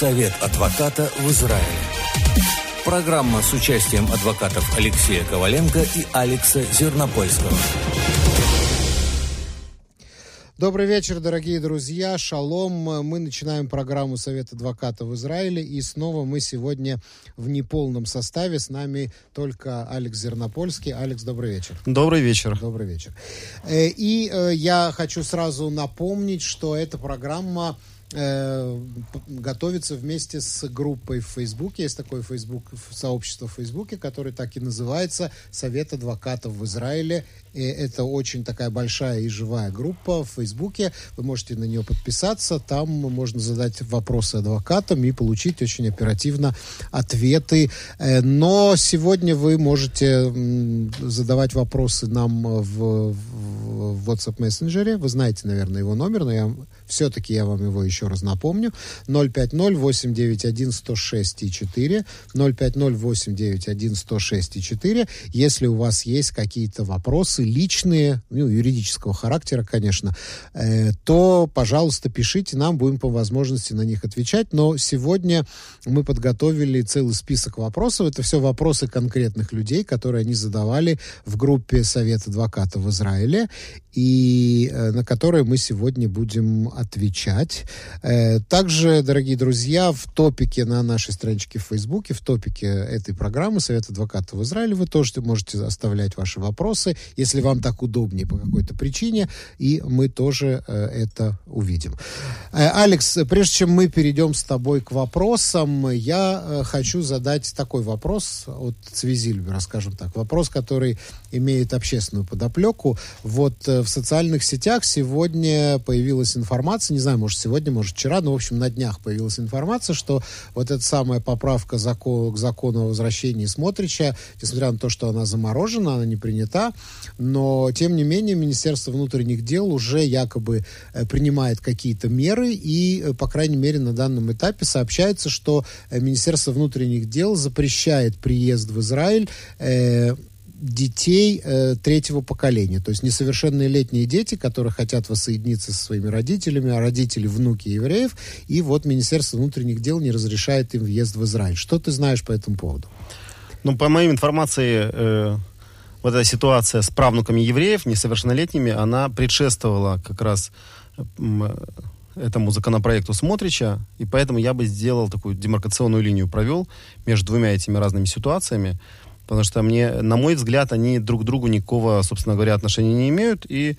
Совет адвоката в Израиле. Программа с участием адвокатов Алексея Коваленко и Алекса Зернопольского. Добрый вечер, дорогие друзья. Шалом. Мы начинаем программу Совета адвоката в Израиле. И снова мы сегодня в неполном составе. С нами только Алекс Зернопольский. Алекс, добрый вечер. Добрый вечер. Добрый вечер. Э, и э, я хочу сразу напомнить, что эта программа э, готовится вместе с группой в Фейсбуке. Есть такое Facebook, сообщество в Фейсбуке, которое так и называется «Совет адвокатов в Израиле». И это очень такая большая и живая группа в Фейсбуке. Вы можете на нее подписаться. Там можно задать вопросы адвокатам и получить очень оперативно ответы. Э, но сегодня вы можете задавать вопросы нам в, в WhatsApp мессенджере. Вы знаете, наверное, его номер, но я все-таки я вам его еще раз напомню. 050-891-106-4. 050-891-106-4. Если у вас есть какие-то вопросы личные, ну, юридического характера, конечно, э, то, пожалуйста, пишите нам, будем по возможности на них отвечать. Но сегодня мы подготовили целый список вопросов. Это все вопросы конкретных людей, которые они задавали в группе Совет адвокатов в Израиле, и э, на которые мы сегодня будем отвечать. Э, также, дорогие друзья, в топике на нашей страничке в Фейсбуке, в топике этой программы Совет адвокатов в Израиле вы тоже можете оставлять ваши вопросы, если вам так удобнее по какой-то причине, и мы тоже э, это увидим. Алекс, прежде чем мы перейдем с тобой к вопросам, я хочу задать такой вопрос от Цвизильбера, скажем так. Вопрос, который имеет общественную подоплеку. Вот в социальных сетях сегодня появилась информация, информация, не знаю, может, сегодня, может, вчера, но, в общем, на днях появилась информация, что вот эта самая поправка закон, к закону о возвращении Смотрича, несмотря на то, что она заморожена, она не принята, но, тем не менее, Министерство внутренних дел уже якобы э, принимает какие-то меры, и, э, по крайней мере, на данном этапе сообщается, что э, Министерство внутренних дел запрещает приезд в Израиль э, детей э, третьего поколения, то есть несовершеннолетние дети, которые хотят воссоединиться со своими родителями, а родители внуки евреев, и вот Министерство внутренних дел не разрешает им въезд в Израиль. Что ты знаешь по этому поводу? Ну, по моей информации, э, вот эта ситуация с правнуками евреев, несовершеннолетними, она предшествовала как раз этому законопроекту Смотрича, и поэтому я бы сделал такую демаркационную линию, провел между двумя этими разными ситуациями потому что мне, на мой взгляд, они друг к другу никакого, собственно говоря, отношения не имеют, и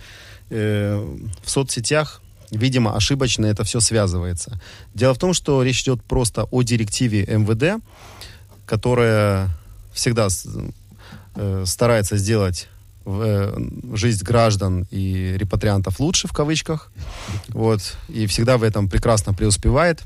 э, в соцсетях видимо, ошибочно это все связывается. Дело в том, что речь идет просто о директиве МВД, которая всегда э, старается сделать в, э, жизнь граждан и репатриантов лучше, в кавычках. Вот, и всегда в этом прекрасно преуспевает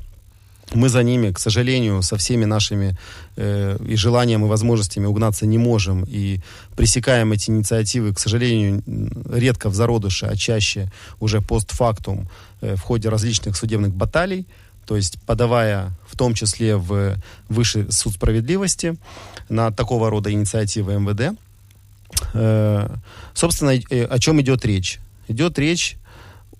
мы за ними, к сожалению, со всеми нашими э, и желанием, и возможностями угнаться не можем. И пресекаем эти инициативы, к сожалению, редко в зародыше, а чаще уже постфактум э, в ходе различных судебных баталий. То есть подавая в том числе в Высший суд справедливости на такого рода инициативы МВД. Э, собственно, э, о чем идет речь? Идет речь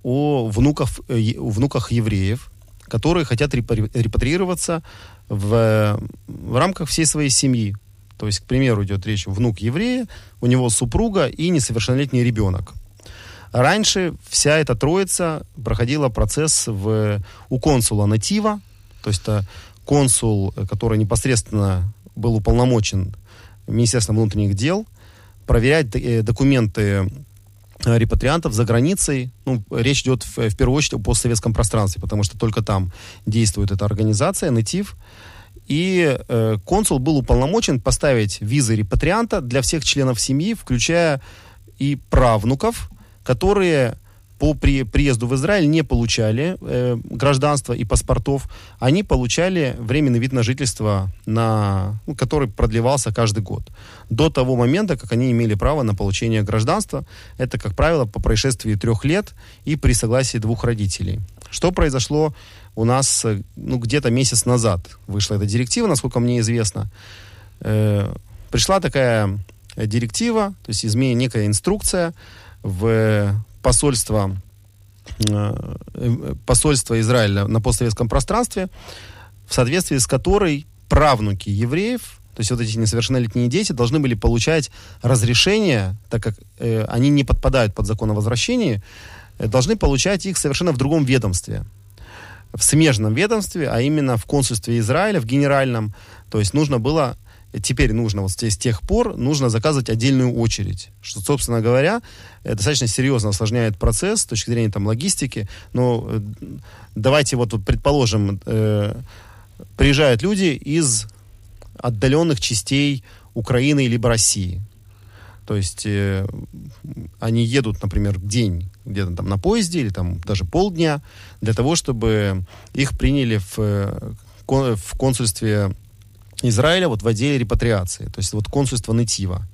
о внуках, э, внуках евреев, которые хотят репатриироваться в, в рамках всей своей семьи. То есть, к примеру, идет речь внук еврея, у него супруга и несовершеннолетний ребенок. Раньше вся эта троица проходила процесс в, у консула Натива, то есть это консул, который непосредственно был уполномочен Министерством внутренних дел, проверять э, документы репатриантов за границей. Ну, речь идет в, в первую очередь о постсоветском пространстве, потому что только там действует эта организация, НЭТИВ. И э, консул был уполномочен поставить визы репатрианта для всех членов семьи, включая и правнуков, которые по при, приезду в Израиль не получали э, гражданства и паспортов, они получали временный вид на жительство, на, ну, который продлевался каждый год. До того момента, как они имели право на получение гражданства, это, как правило, по происшествии трех лет и при согласии двух родителей. Что произошло у нас э, ну, где-то месяц назад? Вышла эта директива, насколько мне известно. Э, пришла такая директива, то есть изменение, некая инструкция в посольство, э, посольство Израиля на постсоветском пространстве в соответствии с которой правнуки евреев, то есть вот эти несовершеннолетние дети, должны были получать разрешение, так как э, они не подпадают под закон о возвращении, э, должны получать их совершенно в другом ведомстве. В смежном ведомстве, а именно в консульстве Израиля, в генеральном. То есть нужно было теперь нужно, вот с тех пор, нужно заказывать отдельную очередь. Что, собственно говоря, достаточно серьезно осложняет процесс с точки зрения там, логистики. Но э, давайте вот, вот предположим, э, приезжают люди из отдаленных частей Украины либо России. То есть э, они едут, например, день где-то там на поезде или там даже полдня для того, чтобы их приняли в, э, в консульстве Израиля вот в отделе репатриации, то есть вот консульство Нетива.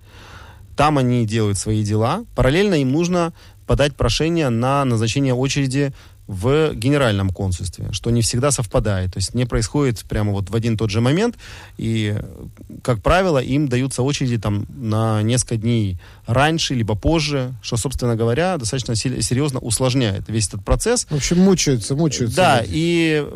Там они делают свои дела. Параллельно им нужно подать прошение на назначение очереди в генеральном консульстве, что не всегда совпадает, то есть не происходит прямо вот в один тот же момент, и, как правило, им даются очереди там на несколько дней раньше, либо позже, что, собственно говоря, достаточно серьезно усложняет весь этот процесс. В общем, мучаются, мучаются. Да, люди. и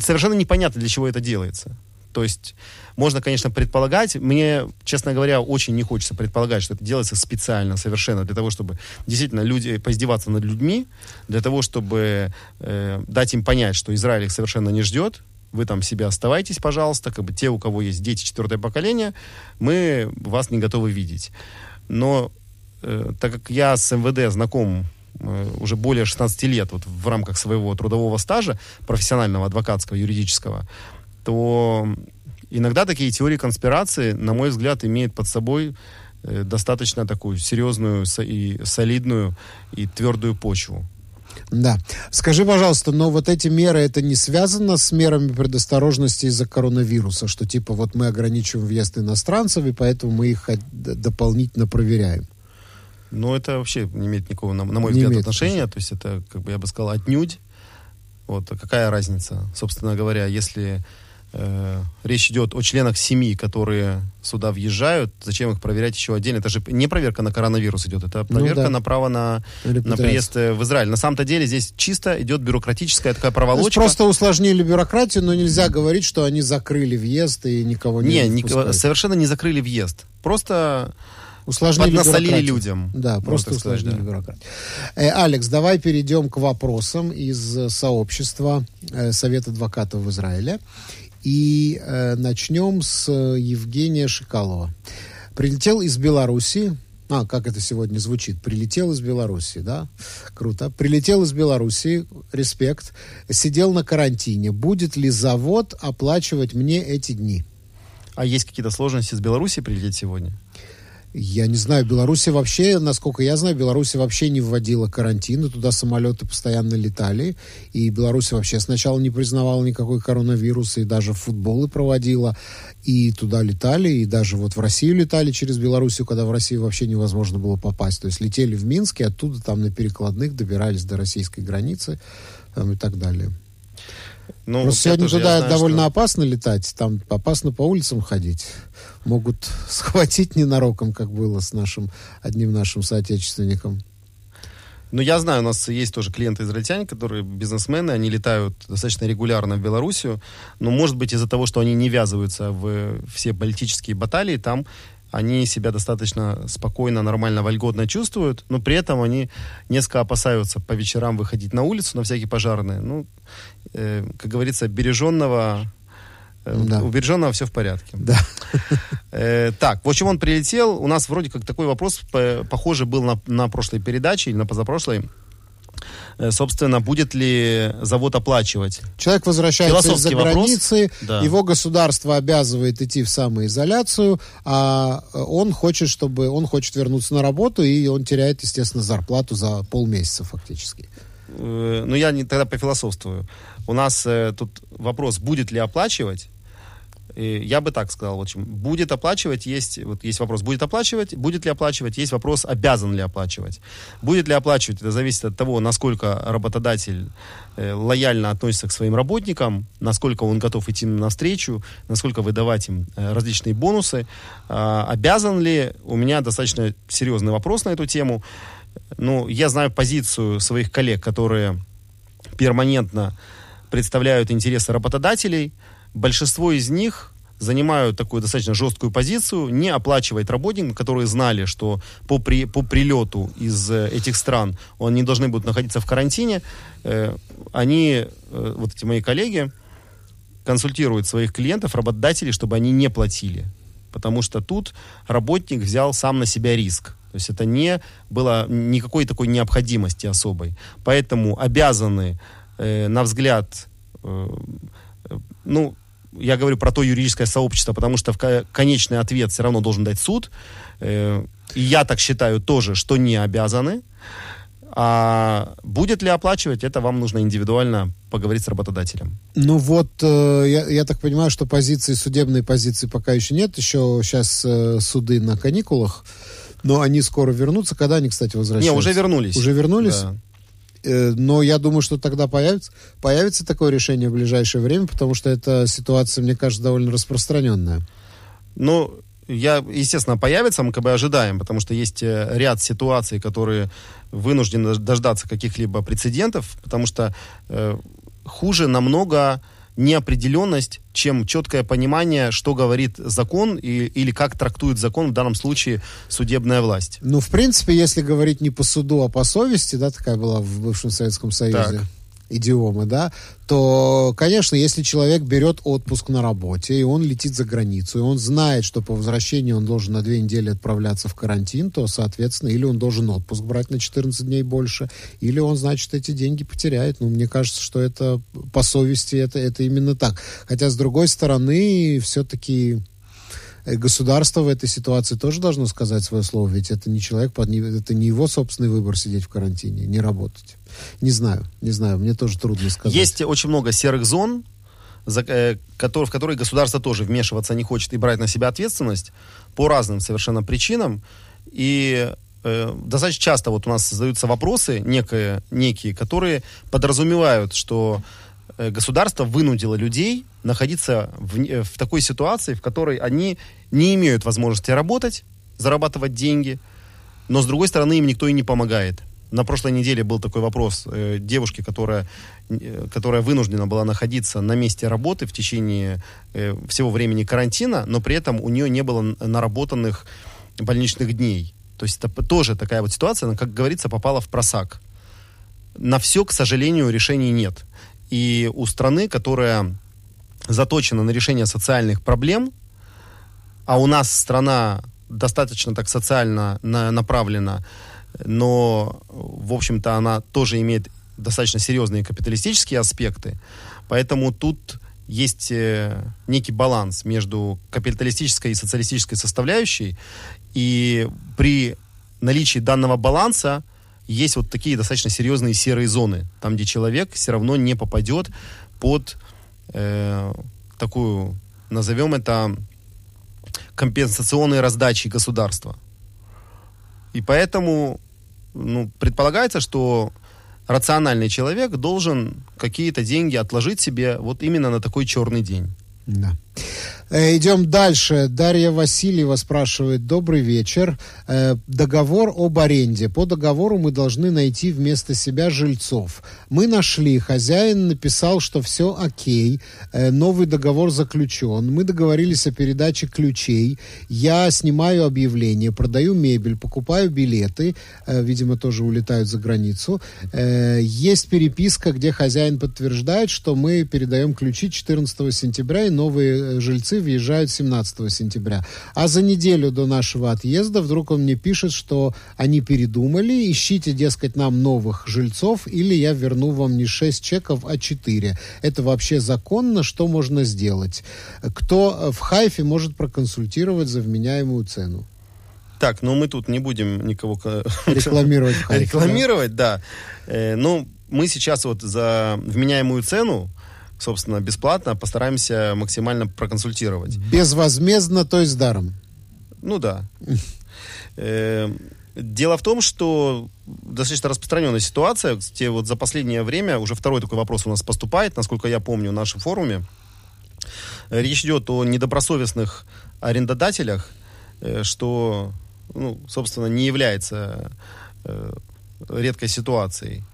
совершенно непонятно, для чего это делается. То есть можно, конечно, предполагать. Мне, честно говоря, очень не хочется предполагать, что это делается специально, совершенно для того, чтобы действительно люди поиздеваться над людьми, для того, чтобы э, дать им понять, что Израиль их совершенно не ждет. Вы там себя оставайтесь, пожалуйста. Как бы те, у кого есть дети четвертое поколение, мы вас не готовы видеть. Но э, так как я с МВД знаком э, уже более 16 лет вот в рамках своего трудового стажа, профессионального, адвокатского, юридического, то иногда такие теории конспирации, на мой взгляд, имеют под собой э, достаточно такую серьезную и солидную и твердую почву. Да. Скажи, пожалуйста, но вот эти меры, это не связано с мерами предосторожности из-за коронавируса, что типа вот мы ограничиваем въезд иностранцев, и поэтому мы их дополнительно проверяем? Ну, это вообще не имеет никакого, на, на мой не взгляд, отношения. То есть это, как бы я бы сказал, отнюдь. Вот, а какая разница, собственно говоря, если речь идет о членах семьи, которые сюда въезжают, зачем их проверять еще отдельно? Это же не проверка на коронавирус идет, это ну проверка ну, да. на право на, на приезд э, в Израиль. На самом-то деле здесь чисто идет бюрократическая такая проволочка. просто усложнили бюрократию, но нельзя говорить, что они закрыли въезд и никого не Не, не совершенно не закрыли въезд. Просто усложнили Поднасолили людям. Да, просто усложнили да. бюрократию. Э, Алекс, давай перейдем к вопросам из э, сообщества э, Совета адвокатов в Израиле. И э, начнем с э, Евгения Шикалова. Прилетел из Беларуси, а, как это сегодня звучит, прилетел из Беларуси, да? Круто. Прилетел из Беларуси, респект, сидел на карантине. Будет ли завод оплачивать мне эти дни? А есть какие-то сложности с Беларуси прилететь сегодня? Я не знаю, Беларусь вообще, насколько я знаю, Беларусь вообще не вводила карантин, туда самолеты постоянно летали, и Беларусь вообще сначала не признавала никакой коронавируса, и даже футболы проводила, и туда летали, и даже вот в Россию летали через Белоруссию, когда в Россию вообще невозможно было попасть. То есть летели в Минск, и оттуда там на перекладных добирались до российской границы там, и так далее. Ну, Просто сегодня туда знаю, довольно что... опасно летать, там опасно по улицам ходить. Могут схватить ненароком, как было с нашим одним нашим соотечественником. Ну, я знаю, у нас есть тоже клиенты-израильтяне, которые бизнесмены, они летают достаточно регулярно в Белоруссию, но, может быть, из-за того, что они не ввязываются в все политические баталии, там они себя достаточно спокойно, нормально, вольготно чувствуют, но при этом они несколько опасаются по вечерам выходить на улицу на всякие пожарные. Ну, э, как говорится, береженного э, да. У береженного все в порядке. Да. Э, так, в общем, он прилетел. У нас вроде как такой вопрос, похоже, был на, на прошлой передаче или на позапрошлой. Э, собственно, будет ли завод оплачивать. Человек возвращается из-за границы, да. его государство обязывает идти в самоизоляцию, а он хочет, чтобы он хочет вернуться на работу, и он теряет, естественно, зарплату за полмесяца фактически. Э, ну, я не, тогда пофилософствую. У нас э, тут вопрос, будет ли оплачивать, я бы так сказал, в общем, будет оплачивать, есть, вот есть вопрос, будет оплачивать, будет ли оплачивать, есть вопрос, обязан ли оплачивать. Будет ли оплачивать, это зависит от того, насколько работодатель э, лояльно относится к своим работникам, насколько он готов идти навстречу, насколько выдавать им э, различные бонусы. Э, обязан ли, у меня достаточно серьезный вопрос на эту тему. Ну, я знаю позицию своих коллег, которые перманентно представляют интересы работодателей. Большинство из них занимают такую достаточно жесткую позицию, не оплачивать работникам, которые знали, что по, при, по прилету из э, этих стран они должны будут находиться в карантине. Э, они, э, вот эти мои коллеги, консультируют своих клиентов, работодателей, чтобы они не платили. Потому что тут работник взял сам на себя риск. То есть это не было никакой такой необходимости особой. Поэтому обязаны, э, на взгляд, э, ну, я говорю про то юридическое сообщество, потому что в конечный ответ все равно должен дать суд. Э, и я так считаю тоже, что не обязаны. А будет ли оплачивать, это вам нужно индивидуально поговорить с работодателем. Ну вот, э, я, я так понимаю, что позиции, судебной позиции пока еще нет. Еще сейчас э, суды на каникулах. Но они скоро вернутся. Когда они, кстати, возвращаются? Не, уже вернулись. Уже вернулись? Да. Э, но я думаю, что тогда появится, появится такое решение в ближайшее время, потому что эта ситуация, мне кажется, довольно распространенная. Ну, я, естественно, появится, мы как бы ожидаем, потому что есть э, ряд ситуаций, которые вынуждены дождаться каких-либо прецедентов, потому что э, хуже намного неопределенность, чем четкое понимание, что говорит закон и, или как трактует закон, в данном случае судебная власть. Ну, в принципе, если говорить не по суду, а по совести, да, такая была в бывшем Советском Союзе. Так идиомы, да, то, конечно, если человек берет отпуск на работе, и он летит за границу, и он знает, что по возвращении он должен на две недели отправляться в карантин, то, соответственно, или он должен отпуск брать на 14 дней больше, или он, значит, эти деньги потеряет. Ну, мне кажется, что это по совести это, это именно так. Хотя, с другой стороны, все-таки э, государство в этой ситуации тоже должно сказать свое слово, ведь это не человек, это не его собственный выбор сидеть в карантине, не работать. Не знаю, не знаю, мне тоже трудно сказать. Есть очень много серых зон, э, в которые государство тоже вмешиваться не хочет и брать на себя ответственность по разным совершенно причинам. И э, достаточно часто вот у нас задаются вопросы некие, некие которые подразумевают, что э, государство вынудило людей находиться в, в такой ситуации, в которой они не имеют возможности работать, зарабатывать деньги, но с другой стороны им никто и не помогает на прошлой неделе был такой вопрос э, девушки, которая, э, которая вынуждена была находиться на месте работы в течение э, всего времени карантина, но при этом у нее не было наработанных больничных дней. То есть это тоже такая вот ситуация, она, как говорится, попала в просак. На все, к сожалению, решений нет. И у страны, которая заточена на решение социальных проблем, а у нас страна достаточно так социально на, направлена, но, в общем-то, она тоже имеет достаточно серьезные капиталистические аспекты, поэтому тут есть э, некий баланс между капиталистической и социалистической составляющей, и при наличии данного баланса есть вот такие достаточно серьезные серые зоны, там, где человек все равно не попадет под э, такую, назовем это, компенсационные раздачи государства. И поэтому ну, предполагается, что рациональный человек должен какие-то деньги отложить себе вот именно на такой черный день. Да. Э, идем дальше. Дарья Васильева спрашивает. Добрый вечер. Э, договор об аренде. По договору мы должны найти вместо себя жильцов. Мы нашли. Хозяин написал, что все окей. Э, новый договор заключен. Мы договорились о передаче ключей. Я снимаю объявление, продаю мебель, покупаю билеты. Видимо, тоже улетают за границу. Есть переписка, где хозяин подтверждает, что мы передаем ключи 14 сентября, и новые жильцы въезжают 17 сентября. А за неделю до нашего отъезда вдруг он мне пишет, что они передумали, ищите, дескать, нам новых жильцов, или я верну вам не 6 чеков, а 4. Это вообще законно? Что можно сделать? Кто в Хайфе может проконсультировать за вменяемую цену? Так, ну мы тут не будем никого рекламировать. Рекламировать, да. Э, ну, мы сейчас вот за вменяемую цену собственно, бесплатно, постараемся максимально проконсультировать. Безвозмездно, то есть даром? Ну да. Э, дело в том, что достаточно распространенная ситуация. Кстати, вот за последнее время уже второй такой вопрос у нас поступает, насколько я помню, в нашем форуме. Речь идет о недобросовестных арендодателях, э, что, ну, собственно, не является э, редкой ситуацией.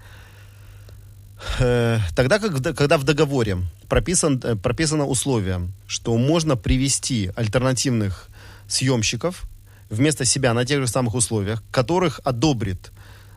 Э, тогда, когда в договоре прописан, э, прописано условие, что можно привести альтернативных съемщиков вместо себя на тех же самых условиях, которых одобрит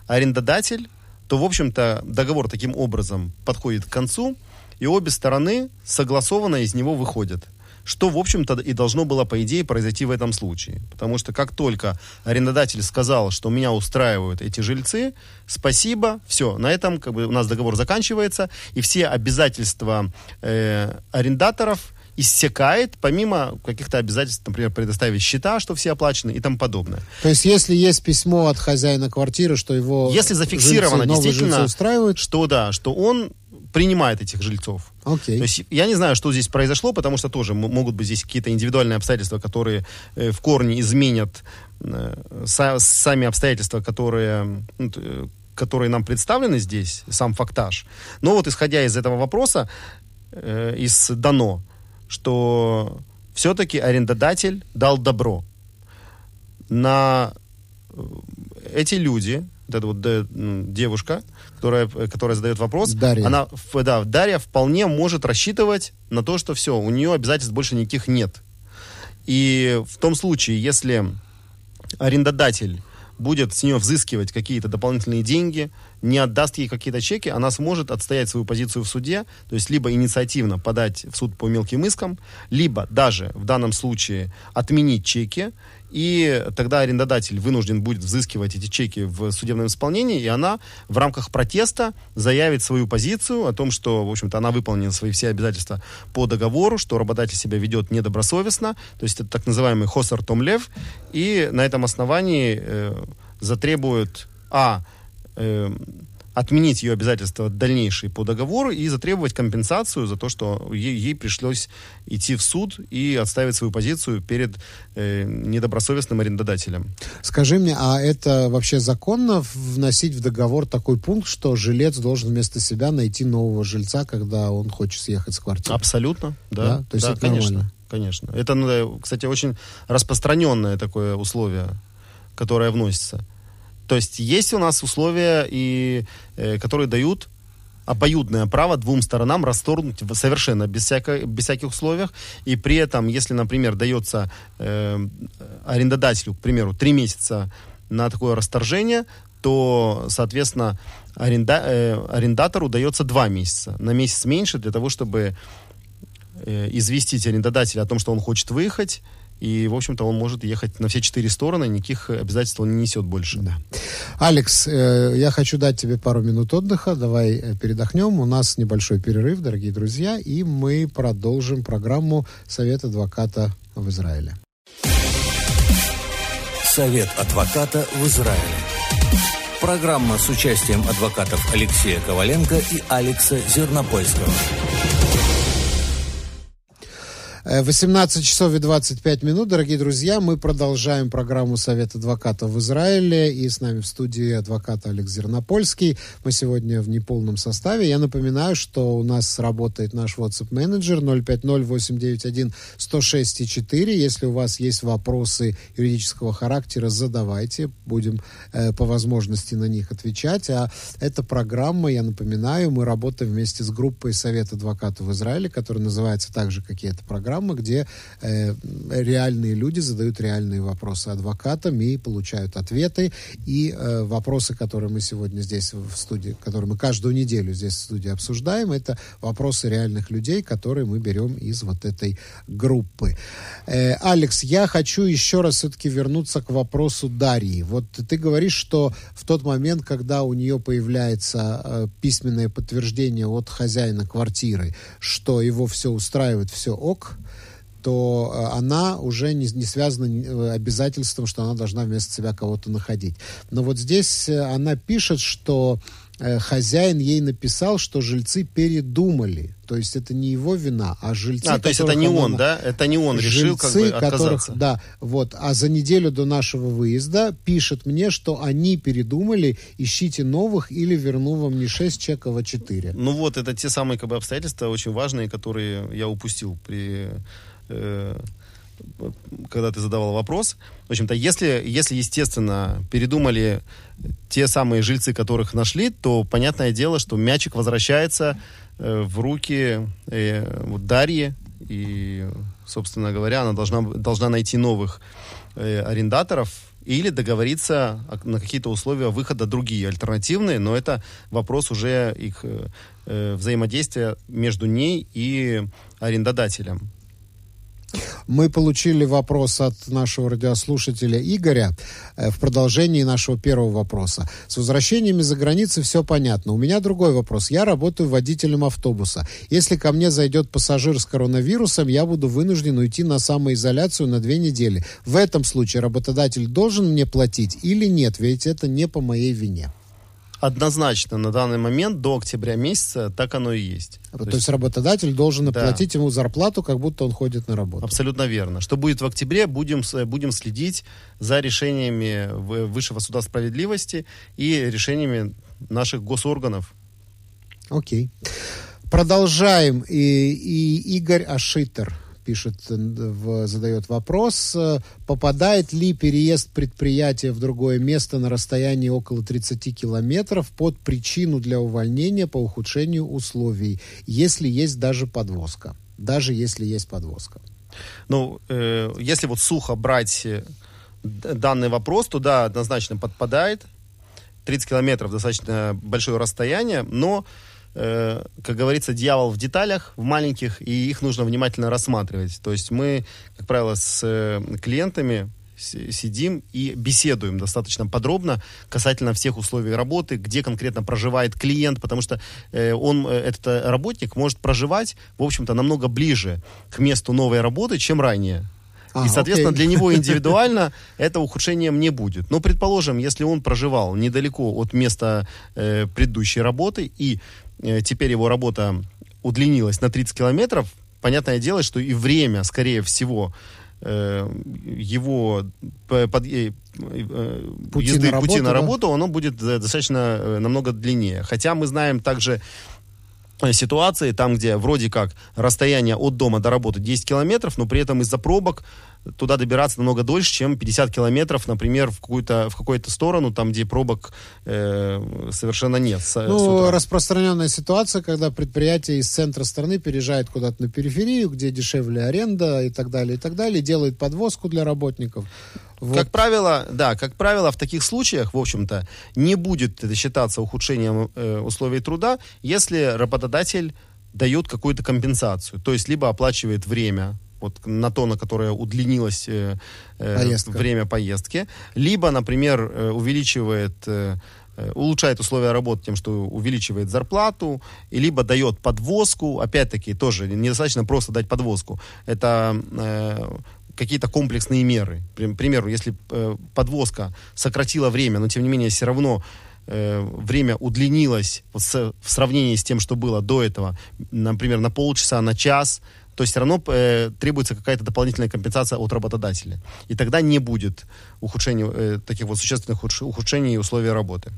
арендодатель, то, в общем-то, договор таким образом подходит к концу, и обе стороны согласованно из него выходят. Что, в общем-то, и должно было, по идее, произойти в этом случае. Потому что как только арендодатель сказал, что меня устраивают эти жильцы, спасибо, все, на этом как бы, у нас договор заканчивается, и все обязательства э, арендаторов иссякает, помимо каких-то обязательств, например, предоставить счета, что все оплачены и тому подобное. То есть, если есть письмо от хозяина квартиры, что его если зафиксировано жильцы, действительно, устраивают, что да, что он принимает этих жильцов. Окей. То есть я не знаю, что здесь произошло, потому что тоже могут быть здесь какие-то индивидуальные обстоятельства, которые э, в корне изменят э, са, сами обстоятельства, которые, э, которые нам представлены здесь, сам фактаж. Но вот исходя из этого вопроса, э, из дано, что все-таки арендодатель дал добро на э, эти люди, вот эта вот девушка, которая, которая задает вопрос, Дарья. она, да, Дарья вполне может рассчитывать на то, что все, у нее обязательств больше никаких нет. И в том случае, если арендодатель будет с нее взыскивать какие-то дополнительные деньги, не отдаст ей какие-то чеки, она сможет отстоять свою позицию в суде, то есть либо инициативно подать в суд по мелким искам, либо даже в данном случае отменить чеки, и тогда арендодатель вынужден будет взыскивать эти чеки в судебном исполнении, и она в рамках протеста заявит свою позицию о том, что, в общем-то, она выполнила свои все обязательства по договору, что работодатель себя ведет недобросовестно, то есть это так называемый хосар том лев, и на этом основании э, затребует, а, э, отменить ее обязательства дальнейшие по договору и затребовать компенсацию за то, что ей, ей пришлось идти в суд и отставить свою позицию перед э, недобросовестным арендодателем. Скажи мне, а это вообще законно вносить в договор такой пункт, что жилец должен вместо себя найти нового жильца, когда он хочет съехать с квартиры? Абсолютно, да. да? То есть да, это конечно, нормально? конечно. Это, ну, кстати, очень распространенное такое условие, которое вносится. То есть есть у нас условия, и, э, которые дают обоюдное право двум сторонам расторгнуть совершенно без, всякой, без всяких условий. И при этом, если, например, дается э, арендодателю, к примеру, три месяца на такое расторжение, то, соответственно, аренда, э, арендатору дается два месяца. На месяц меньше для того, чтобы э, известить арендодателя о том, что он хочет выехать, и, в общем-то, он может ехать на все четыре стороны, никаких обязательств он не несет больше. Да. Алекс, э, я хочу дать тебе пару минут отдыха. Давай э, передохнем. У нас небольшой перерыв, дорогие друзья, и мы продолжим программу «Совет адвоката в Израиле». Совет адвоката в Израиле. Программа с участием адвокатов Алексея Коваленко и Алекса Зернопольского. 18 э, часов и 25 минут, дорогие друзья. Мы продолжаем программу Совет адвоката в Израиле. И с нами в студии адвокат Алекс Зернопольский. Мы сегодня в неполном составе. Я напоминаю, что у нас работает наш WhatsApp-менеджер 050-891-106-4. Если у вас есть вопросы юридического характера, задавайте. Будем э, по возможности на них отвечать. А эта программа, я напоминаю, мы работаем вместе с группой Совет адвокатов в Израиле, которая называется так же, как и эта программа программа, где э, реальные люди задают реальные вопросы адвокатам и получают ответы. И э, вопросы, которые мы сегодня здесь в студии, которые мы каждую неделю здесь в студии обсуждаем, это вопросы реальных людей, которые мы берем из вот этой группы. Э, Алекс, я хочу еще раз все-таки вернуться к вопросу Дарьи. Вот ты говоришь, что в тот момент, когда у нее появляется э, письменное подтверждение от хозяина квартиры, что его все устраивает, все ок, то э, она уже не, не связана э, обязательством, что она должна вместо себя кого-то находить. Но вот здесь э, она пишет, что хозяин ей написал, что жильцы передумали. То есть это не его вина, а жильцы. А, то есть это не она, он, да? Это не он решил как бы отказаться. Которых, да, вот. А за неделю до нашего выезда пишет мне, что они передумали, ищите новых или верну вам не 6 чеков, а 4. Ну вот, это те самые как бы обстоятельства очень важные, которые я упустил при Э, когда ты задавал вопрос. В общем-то, если, если, естественно, передумали те самые жильцы, которых нашли, то понятное дело, что мячик возвращается э, в руки э, вот Дарьи, и, собственно говоря, она должна, должна найти новых э, арендаторов или договориться на какие-то условия выхода другие, альтернативные, но это вопрос уже их э, э взаимодействия между ней и арендодателем. Мы получили вопрос от нашего радиослушателя Игоря э, в продолжении нашего первого вопроса. С возвращениями за границей все понятно. У меня другой вопрос. Я работаю водителем автобуса. Если ко мне зайдет пассажир с коронавирусом, я буду вынужден уйти на самоизоляцию на две недели. В этом случае работодатель должен мне платить или нет? Ведь это не по моей вине однозначно на данный момент до октября месяца так оно и есть. То, То есть, есть работодатель должен да. платить ему зарплату, как будто он ходит на работу. Абсолютно верно. Что будет в октябре, будем, будем следить за решениями Высшего суда справедливости и решениями наших госорганов. Окей. Продолжаем. И, и Игорь Ашитер пишет, в, задает вопрос, э, попадает ли переезд предприятия в другое место на расстоянии около 30 километров под причину для увольнения по ухудшению условий, если есть даже подвозка? Даже если есть подвозка. Ну, э, если вот сухо брать э, данный вопрос, то да, однозначно подпадает. 30 километров достаточно большое расстояние, но э, как говорится, дьявол в деталях, в маленьких, и их нужно внимательно рассматривать. То есть мы, как правило, с э, клиентами сидим и беседуем достаточно подробно касательно всех условий работы, где конкретно проживает клиент, потому что э, он, э, этот работник, может проживать, в общем-то, намного ближе к месту новой работы, чем ранее. А, и, соответственно, окей. для него индивидуально это ухудшением не будет. Но, предположим, если он проживал недалеко от места э, предыдущей работы и теперь его работа удлинилась на 30 километров, понятное дело, что и время, скорее всего, э, его под, э, пути, езды, на работу, пути на работу, да? оно будет достаточно намного длиннее. Хотя мы знаем также ситуации, там, где вроде как расстояние от дома до работы 10 километров, но при этом из-за пробок туда добираться намного дольше, чем 50 километров, например, в какую-то в какую-то сторону, там, где пробок э, совершенно нет. С, ну, распространенная ситуация, когда предприятие из центра страны переезжает куда-то на периферию, где дешевле аренда и так далее, и так далее, делает подвозку для работников. Вот. Как правило, да, как правило, в таких случаях, в общем-то, не будет это считаться ухудшением э, условий труда, если работодатель дает какую-то компенсацию, то есть либо оплачивает время вот на то, на которое удлинилось э, э, время поездки, либо, например, э, увеличивает э, улучшает условия работы тем, что увеличивает зарплату, и либо дает подвозку, опять-таки тоже недостаточно просто дать подвозку, это э, какие-то комплексные меры. К примеру, если э, подвозка сократила время, но тем не менее все равно э, время удлинилось в сравнении с тем, что было до этого, например, на полчаса, на час, то все равно э, требуется какая-то дополнительная компенсация от работодателя. И тогда не будет ухудшения, э, таких вот существенных ухудшений условий работы.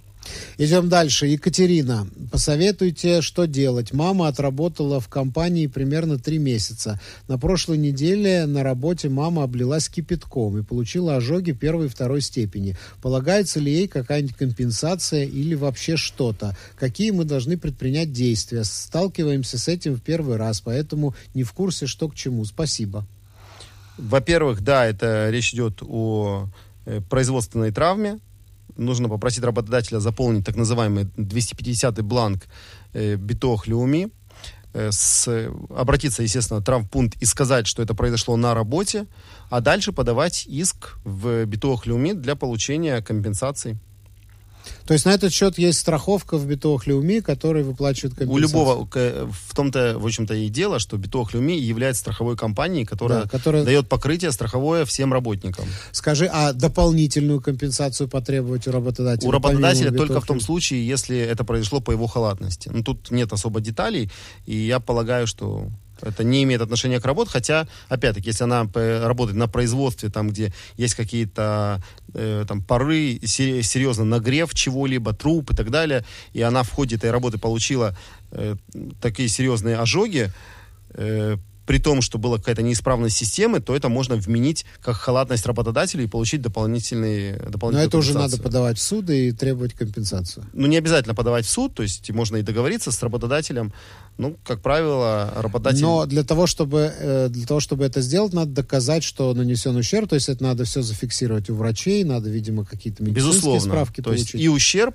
Идем дальше. Екатерина, посоветуйте, что делать. Мама отработала в компании примерно три месяца. На прошлой неделе на работе мама облилась кипятком и получила ожоги первой и второй степени. Полагается ли ей какая-нибудь компенсация или вообще что-то? Какие мы должны предпринять действия? Сталкиваемся с этим в первый раз, поэтому не в курсе, что к чему. Спасибо. Во-первых, да, это речь идет о э, производственной травме, нужно попросить работодателя заполнить так называемый 250-й бланк э, Битох Леуми, э, с, обратиться, естественно, в травмпункт и сказать, что это произошло на работе, а дальше подавать иск в Битох Леуми для получения компенсации. То есть на этот счет есть страховка в Битох Люми, которая выплачивает компенсацию? У любого, в том-то, в общем-то, и дело, что Битох Люми является страховой компанией, которая, да, которая дает покрытие страховое всем работникам. Скажи, а дополнительную компенсацию потребовать у работодателя? У работодателя только в том случае, если это произошло по его халатности. Ну, тут нет особо деталей, и я полагаю, что это не имеет отношения к работе, хотя, опять-таки, если она работает на производстве, там, где есть какие-то э, там пары, серьезно нагрев чего-либо, труп и так далее, и она в ходе этой работы получила э, такие серьезные ожоги, э, при том, что была какая-то неисправность системы, то это можно вменить как халатность работодателя и получить дополнительные дополнительные. Но это уже надо подавать в суд и требовать компенсацию. Ну, не обязательно подавать в суд, то есть можно и договориться с работодателем. Ну, как правило, работодатель... Но для того, чтобы, э, для того, чтобы это сделать, надо доказать, что нанесен ущерб, то есть это надо все зафиксировать у врачей, надо, видимо, какие-то медицинские Безусловно. справки то получить. есть и ущерб,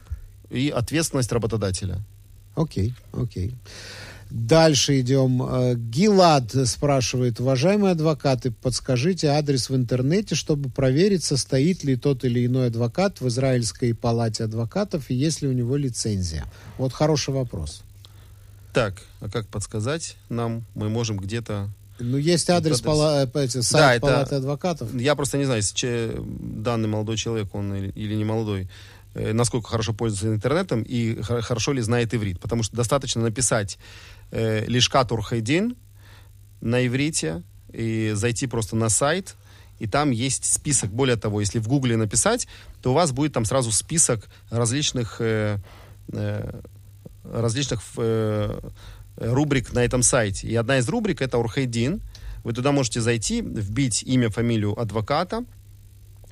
и ответственность работодателя. Окей, окей. Дальше идем. Э, Гилад спрашивает, уважаемые адвокаты, подскажите адрес в интернете, чтобы проверить, состоит ли тот или иной адвокат в Израильской палате адвокатов и есть ли у него лицензия. Вот хороший вопрос. Так, а как подсказать нам? Мы можем где-то... Ну, есть адрес. Пала, э, сайт Да, это- палаты адвокатов. Я просто не знаю, если че- данный молодой человек, он или, или не молодой, э, насколько хорошо пользуется интернетом и хо- хорошо ли знает иврит. Потому что достаточно написать э, Лишкат Урхайдин на иврите и зайти просто на сайт, и там есть список. Более того, если в Гугле написать, то у вас будет там сразу список различных э, э, различных э, рубрик на этом сайте. И одна из рубрик это Урхайдин. Вы туда можете зайти, вбить имя, фамилию адвоката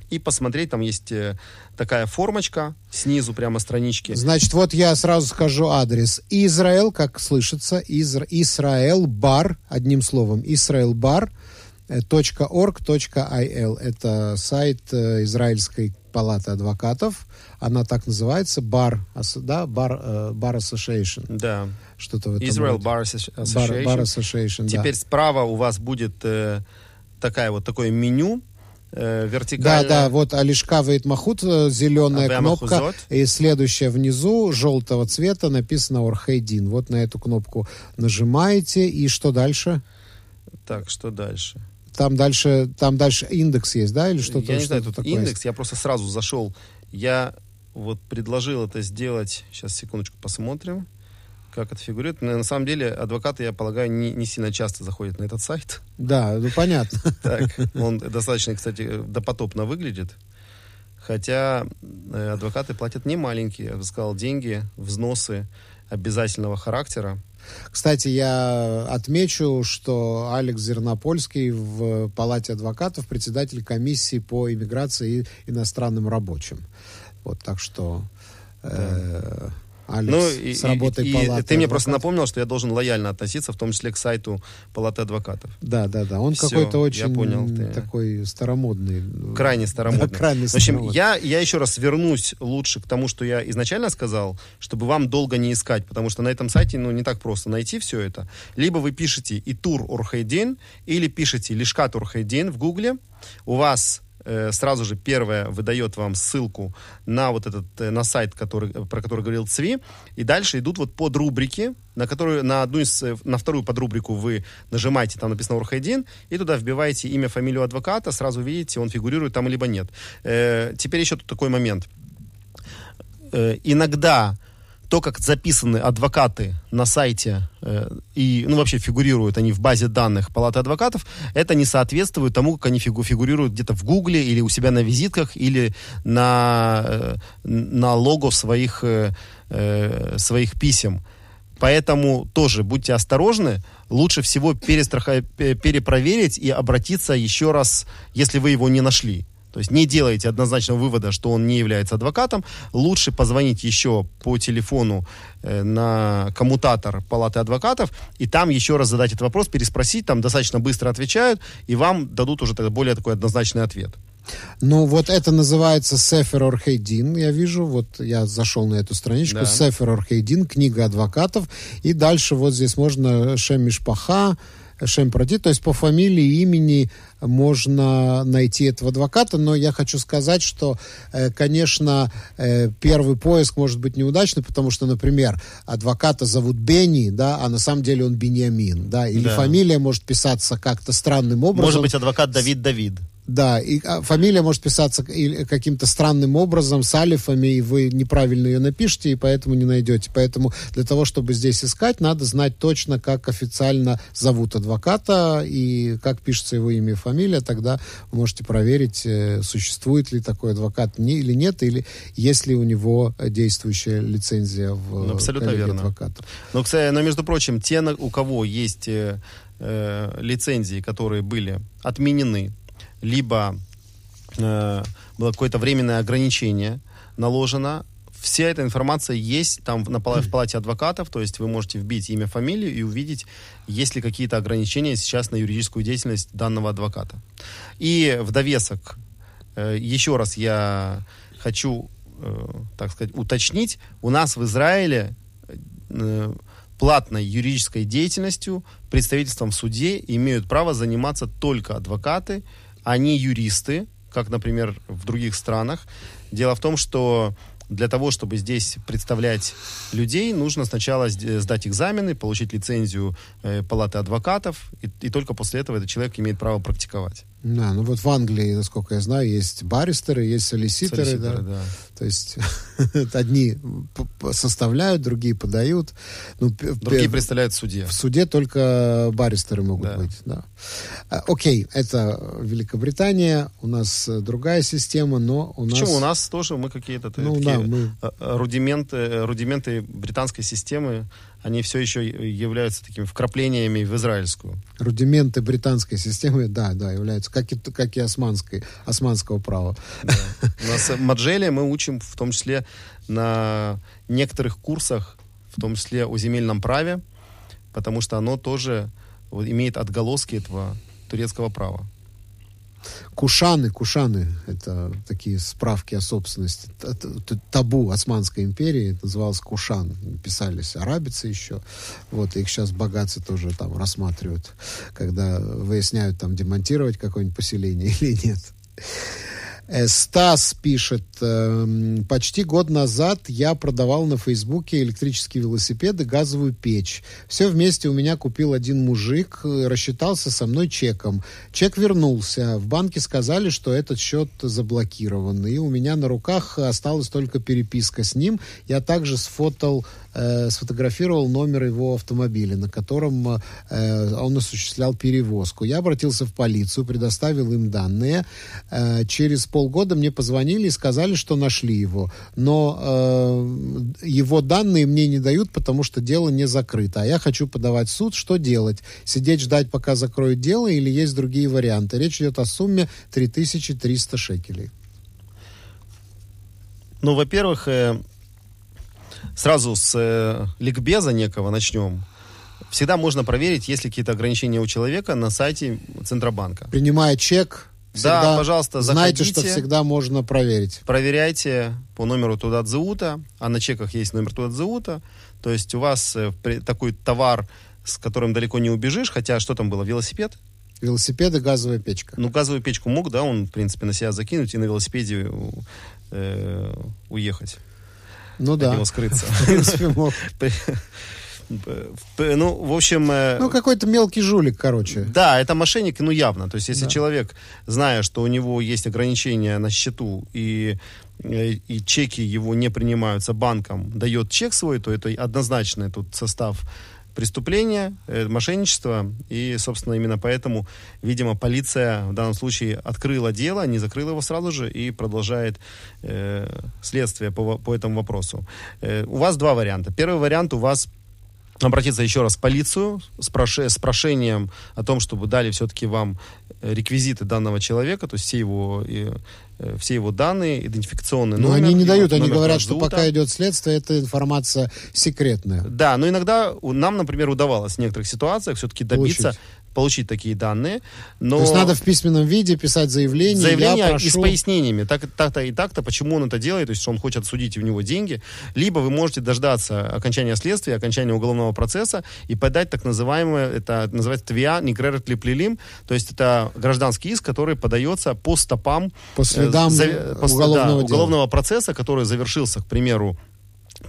и посмотреть. Там есть э, такая формочка снизу прямо странички. Значит, вот я сразу скажу адрес. Израил, как слышится, Изра... Исраэл бар, одним словом, Исраэл бар, э, .org.il. Это сайт э, Израильской палаты адвокатов. Она так называется, бар, да, бар, э, бар Association. Да. Что-то в этом Israel. Bar Association. бар Association, да. Теперь справа у вас будет э, такая вот такое меню э, Да, вертикальное. да, вот Алишкава Махут, зеленая Абема кнопка, Хузот. и следующая внизу, желтого цвета, написано Орхейдин. Вот на эту кнопку нажимаете, и что дальше? Так, что дальше? Там дальше, там дальше индекс есть, да, или что-то? я не знаю, что-то тут такое индекс, я просто сразу зашел. Я вот предложил это сделать. Сейчас, секундочку, посмотрим, как это фигурирует. На самом деле, адвокаты, я полагаю, не, не сильно часто заходят на этот сайт. Да, ну понятно. Так, он достаточно, кстати, допотопно выглядит. Хотя э, адвокаты платят не маленькие, я бы сказал, деньги, взносы обязательного характера. Кстати, я отмечу, что Алекс Зернопольский в Палате адвокатов председатель комиссии по иммиграции и иностранным рабочим. Вот так что э, Алекс Ну, и, с работой и- и палаты ты мне просто напомнил, что я должен лояльно относиться, в том числе к сайту Палаты адвокатов. Да, да, да. Он какой-то очень понял, ты- такой старомодный. Крайне старомодный. Да, крайне В общем, старомодный. я, я еще раз вернусь лучше к тому, что я изначально сказал, чтобы вам долго не искать, потому что на этом сайте ну, не так просто найти все это. Либо вы пишете Итур Урхайдин, или пишете Лишкат Урхайдин в Гугле. У вас э, сразу же первое выдает вам ссылку на вот этот, э, на сайт, который, про который говорил Цви, и дальше идут вот под рубрики, на которую, на одну из, э, на вторую подрубрику вы нажимаете, там написано Урхайдин, и туда вбиваете имя, фамилию адвоката, сразу видите, он фигурирует там либо нет. Э, теперь еще тут такой момент. Э, иногда то, как записаны адвокаты на сайте э, и, ну, вообще фигурируют они в базе данных Палаты адвокатов, это не соответствует тому, как они фигу- фигурируют где-то в Гугле или у себя на визитках или на, э, на лого своих, э, э, своих писем. Поэтому тоже будьте осторожны. Лучше всего перестраха- пе- перепроверить и обратиться еще раз, если вы его не нашли. То есть не делайте однозначного вывода, что он не является адвокатом. Лучше позвонить еще по телефону э, на коммутатор палаты адвокатов и там еще раз задать этот вопрос, переспросить, там достаточно быстро отвечают, и вам дадут уже тогда более такой однозначный ответ. Ну, вот это называется Сефер Орхейдин, я вижу. Вот я зашел на эту страничку. Да. Сефер Орхейдин, книга адвокатов. И дальше вот здесь можно Шем Мишпаха, Шем Проди, то есть по фамилии имени можно найти этого адвоката, но я хочу сказать, что, э, конечно, э, первый поиск может быть неудачный, потому что, например, адвоката зовут Бенни, да, а на самом деле он Бениамин, да, или Да. фамилия может писаться как-то странным образом. Может быть, адвокат Давид Давид. Да, и а, фамилия может писаться каким-то странным образом, с алифами, и вы неправильно ее напишете, и поэтому не найдете. Поэтому для того, чтобы здесь искать, надо знать точно, как официально зовут адвоката и как пишется его имя и фамилия. Тогда вы можете проверить, э, существует ли такой адвокат не, или нет, или есть ли у него действующая лицензия в Ну, абсолютно верно. адвокатов. Но, кстати, но, между прочим, те, у кого есть э, э, лицензии, которые были отменены, либо э, было какое-то временное ограничение наложено, вся эта информация есть там на, в палате адвокатов, то есть вы можете вбить имя, фамилию и увидеть, есть ли какие-то ограничения сейчас на юридическую деятельность данного адвоката. И в довесок, э, еще раз я хочу, э, так сказать, уточнить, у нас в Израиле э, платной юридической деятельностью, представительством в суде имеют право заниматься только адвокаты, не юристы, как, например, в других странах. Дело в том, что для того, чтобы здесь представлять людей, нужно сначала сдать экзамены, получить лицензию э, палаты адвокатов, и, и только после этого этот человек имеет право практиковать. Да, ну вот в Англии, насколько я знаю, есть баристеры, есть солиситоры, солиситоры да. да. То есть одни составляют, другие подают. Ну, другие представляют в суде. В суде только баристеры могут да. быть, да. А, окей, это Великобритания, у нас другая система, но у нас... Почему? У нас тоже мы какие-то ну, такие да, мы... Э, рудименты, рудименты британской системы они все еще являются такими вкраплениями в израильскую. Рудименты британской системы, да, да, являются, как и, как и османской, османского права. Да. У нас Маджели мы учим в том числе на некоторых курсах, в том числе о земельном праве, потому что оно тоже имеет отголоски этого турецкого права. Кушаны, Кушаны, это такие справки о собственности. Табу Османской империи, это называлось Кушан. Писались арабицы еще. Вот, их сейчас богатцы тоже там рассматривают, когда выясняют, там, демонтировать какое-нибудь поселение или нет. Стас пишет, эм, почти год назад я продавал на Фейсбуке электрические велосипеды, газовую печь. Все вместе у меня купил один мужик, э, рассчитался со мной чеком. Чек вернулся. В банке сказали, что этот счет заблокирован. И у меня на руках осталась только переписка с ним. Я также сфотал э, сфотографировал номер его автомобиля, на котором э, он осуществлял перевозку. Я обратился в полицию, предоставил им данные. Э, через полгода мне позвонили и сказали, что нашли его. Но э, его данные мне не дают, потому что дело не закрыто. А я хочу подавать в суд. Что делать? Сидеть, ждать, пока закроют дело, или есть другие варианты? Речь идет о сумме 3300 шекелей. Ну, во-первых, э, сразу с э, ликбеза некого начнем. Всегда можно проверить, есть ли какие-то ограничения у человека на сайте Центробанка. Принимая чек, всегда да, пожалуйста, заходите. Знаете, что всегда можно проверить. Проверяйте по номеру туда Заута, а на чеках есть номер туда Заута. То есть у вас э, такой товар, с которым далеко не убежишь, хотя что там было, велосипед? Велосипед и газовая печка. Ну, газовую печку мог, да, он, в принципе, на себя закинуть и на велосипеде э, уехать. Ну да. От него скрыться. В принципе, мог. Ну, в общем... Э, ну, какой-то мелкий жулик, короче. Да, это мошенник, ну, явно. То есть, если да. человек, зная, что у него есть ограничения на счету, и, э, и чеки его не принимаются банком, дает чек свой, то это однозначно тут состав преступления, э, мошенничество. И, собственно, именно поэтому, видимо, полиция в данном случае открыла дело, не закрыла его сразу же и продолжает э, следствие по, по этому вопросу. Э, у вас два варианта. Первый вариант у вас обратиться еще раз в полицию с, проше, с прошением о том, чтобы дали все-таки вам э, реквизиты данного человека, то есть все его, и, э, все его данные, идентификационные Но они не дают, они говорят, что пока идет следствие, эта информация секретная. Да, но иногда нам, например, удавалось в некоторых ситуациях все-таки добиться Получить получить такие данные. Но... То есть надо в письменном виде писать заявление. Заявление прошу... и с пояснениями, так, так-то и так-то, почему он это делает, то есть что он хочет судить у него деньги. Либо вы можете дождаться окончания следствия, окончания уголовного процесса и подать так называемое, это называется твиа негререт липлилим, то есть это гражданский иск, который подается по стопам по следам э, по, уголовного, да, уголовного процесса, который завершился, к примеру,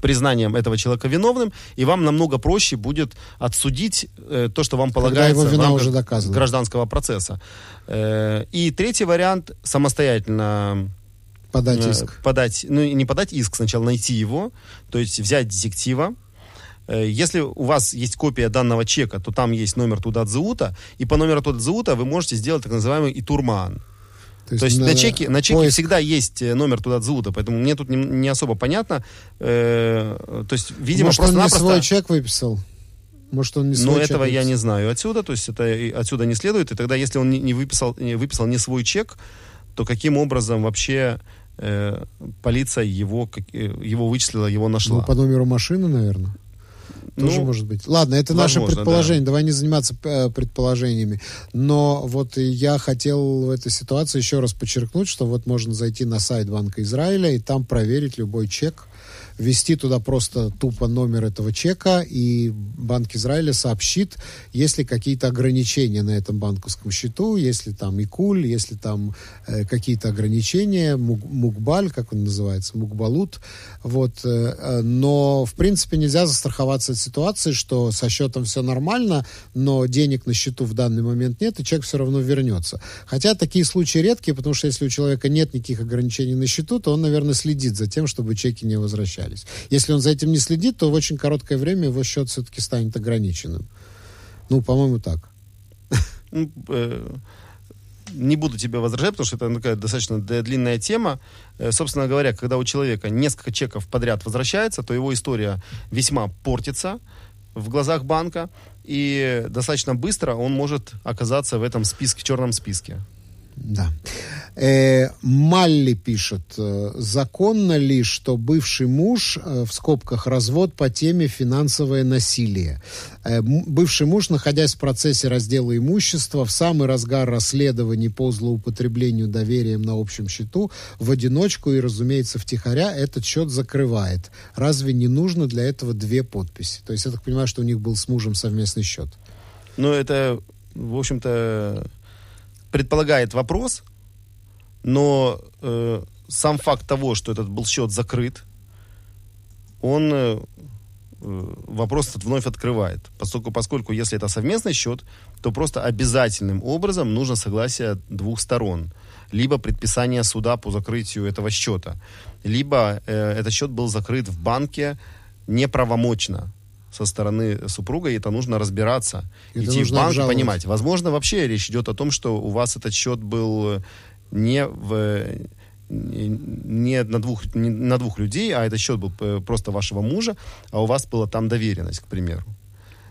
признанием этого человека виновным, и вам намного проще будет отсудить э, то, что вам полагается его вина уже доказана. гражданского процесса. Э, и третий вариант самостоятельно подать э, иск. Подать, ну не подать иск, сначала найти его, то есть взять детектива, э, если у вас есть копия данного чека, то там есть номер туда Тудадзеута, и по номеру туда Тудадзеута вы можете сделать так называемый итурман. То есть, То есть на, на чеке, на чеке всегда есть э, номер туда Дзута, поэтому мне тут не, не особо понятно. Э, то есть, видимо, Может, он не свой чек выписал? Может, он не Но свой этого чек я выписал? не знаю отсюда, то есть это отсюда не следует. И тогда, если он не, не выписал, не выписал не свой чек, то каким образом вообще э, полиция его, как- э, его вычислила, его нашла? Ну, по номеру машины, наверное. Тоже Ну, может быть. Ладно, это наше возможно, предположение. Давай не заниматься э, предположениями. Но вот я хотел в этой ситуации еще раз подчеркнуть, что вот можно зайти на сайт Банка Израиля и там проверить любой чек, ввести туда просто тупо номер этого чека, и Банк Израиля сообщит, есть ли какие-то ограничения на этом банковском счету, если там ИКУЛь, если там э, какие-то ограничения, муг- мукбаль, как он называется, мукбалут. Вот, э, э, но, в принципе, нельзя застраховаться от ситуации, что со счетом все нормально, но денег на счету в данный момент нет, и человек все равно вернется. Хотя такие случаи редкие, потому что если у человека нет никаких ограничений на счету, то он, наверное, следит за тем, чтобы чеки не возвращались. Если он за этим не следит, то в очень короткое время его счет все-таки станет ограниченным. Ну, по-моему, так. Ну, э, не буду тебе возражать, потому что это такая достаточно длинная тема. Э, собственно говоря, когда у человека несколько чеков подряд возвращается, то его история весьма портится в глазах банка, и достаточно быстро он может оказаться в этом списке, черном списке. Да. Э, Малли пишет, э, законно ли, что бывший муж, э, в скобках развод по теме финансовое насилие? Э, бывший муж, находясь в процессе раздела имущества, в самый разгар расследований по злоупотреблению доверием на общем счету, в одиночку и, разумеется, втихаря этот счет закрывает. Разве не нужно для этого две подписи? То есть я так понимаю, что у них был с мужем совместный счет. Но это, в общем-то, предполагает вопрос, но э, сам факт того, что этот был счет закрыт, он э, э, вопрос этот вновь открывает. Поскольку, поскольку если это совместный счет, то просто обязательным образом нужно согласие двух сторон. Либо предписание суда по закрытию этого счета, либо э, этот счет был закрыт в банке неправомочно со стороны супруга, и это нужно разбираться. Это идти в нужно банк и обжаловать. понимать. Возможно, вообще речь идет о том, что у вас этот счет был не в не на двух, не на двух людей, а этот счет был э, просто вашего мужа, а у вас была там доверенность, к примеру.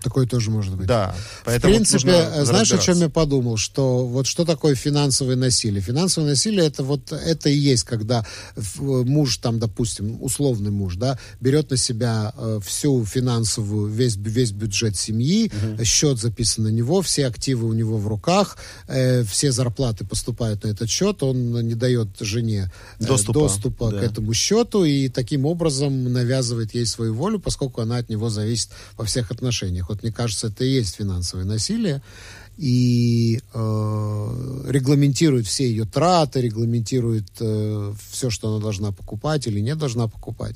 Такое тоже может быть. Да. В принципе, знаешь, о чем я подумал? Что вот что такое финансовое насилие? Финансовое насилие это вот это и есть, когда муж там, допустим, условный муж, да, берет на себя э, всю финансовую весь весь бюджет семьи, счет записан на него, все активы у него в руках, э, все зарплаты поступают на этот счет, он не дает жене э, Доступа, доступа да. к этому счету и таким образом навязывает ей свою волю, поскольку она от него зависит во всех отношениях. Вот мне кажется, это и есть финансовое насилие. И э, регламентирует все ее траты, регламентирует э, все, что она должна покупать или не должна покупать.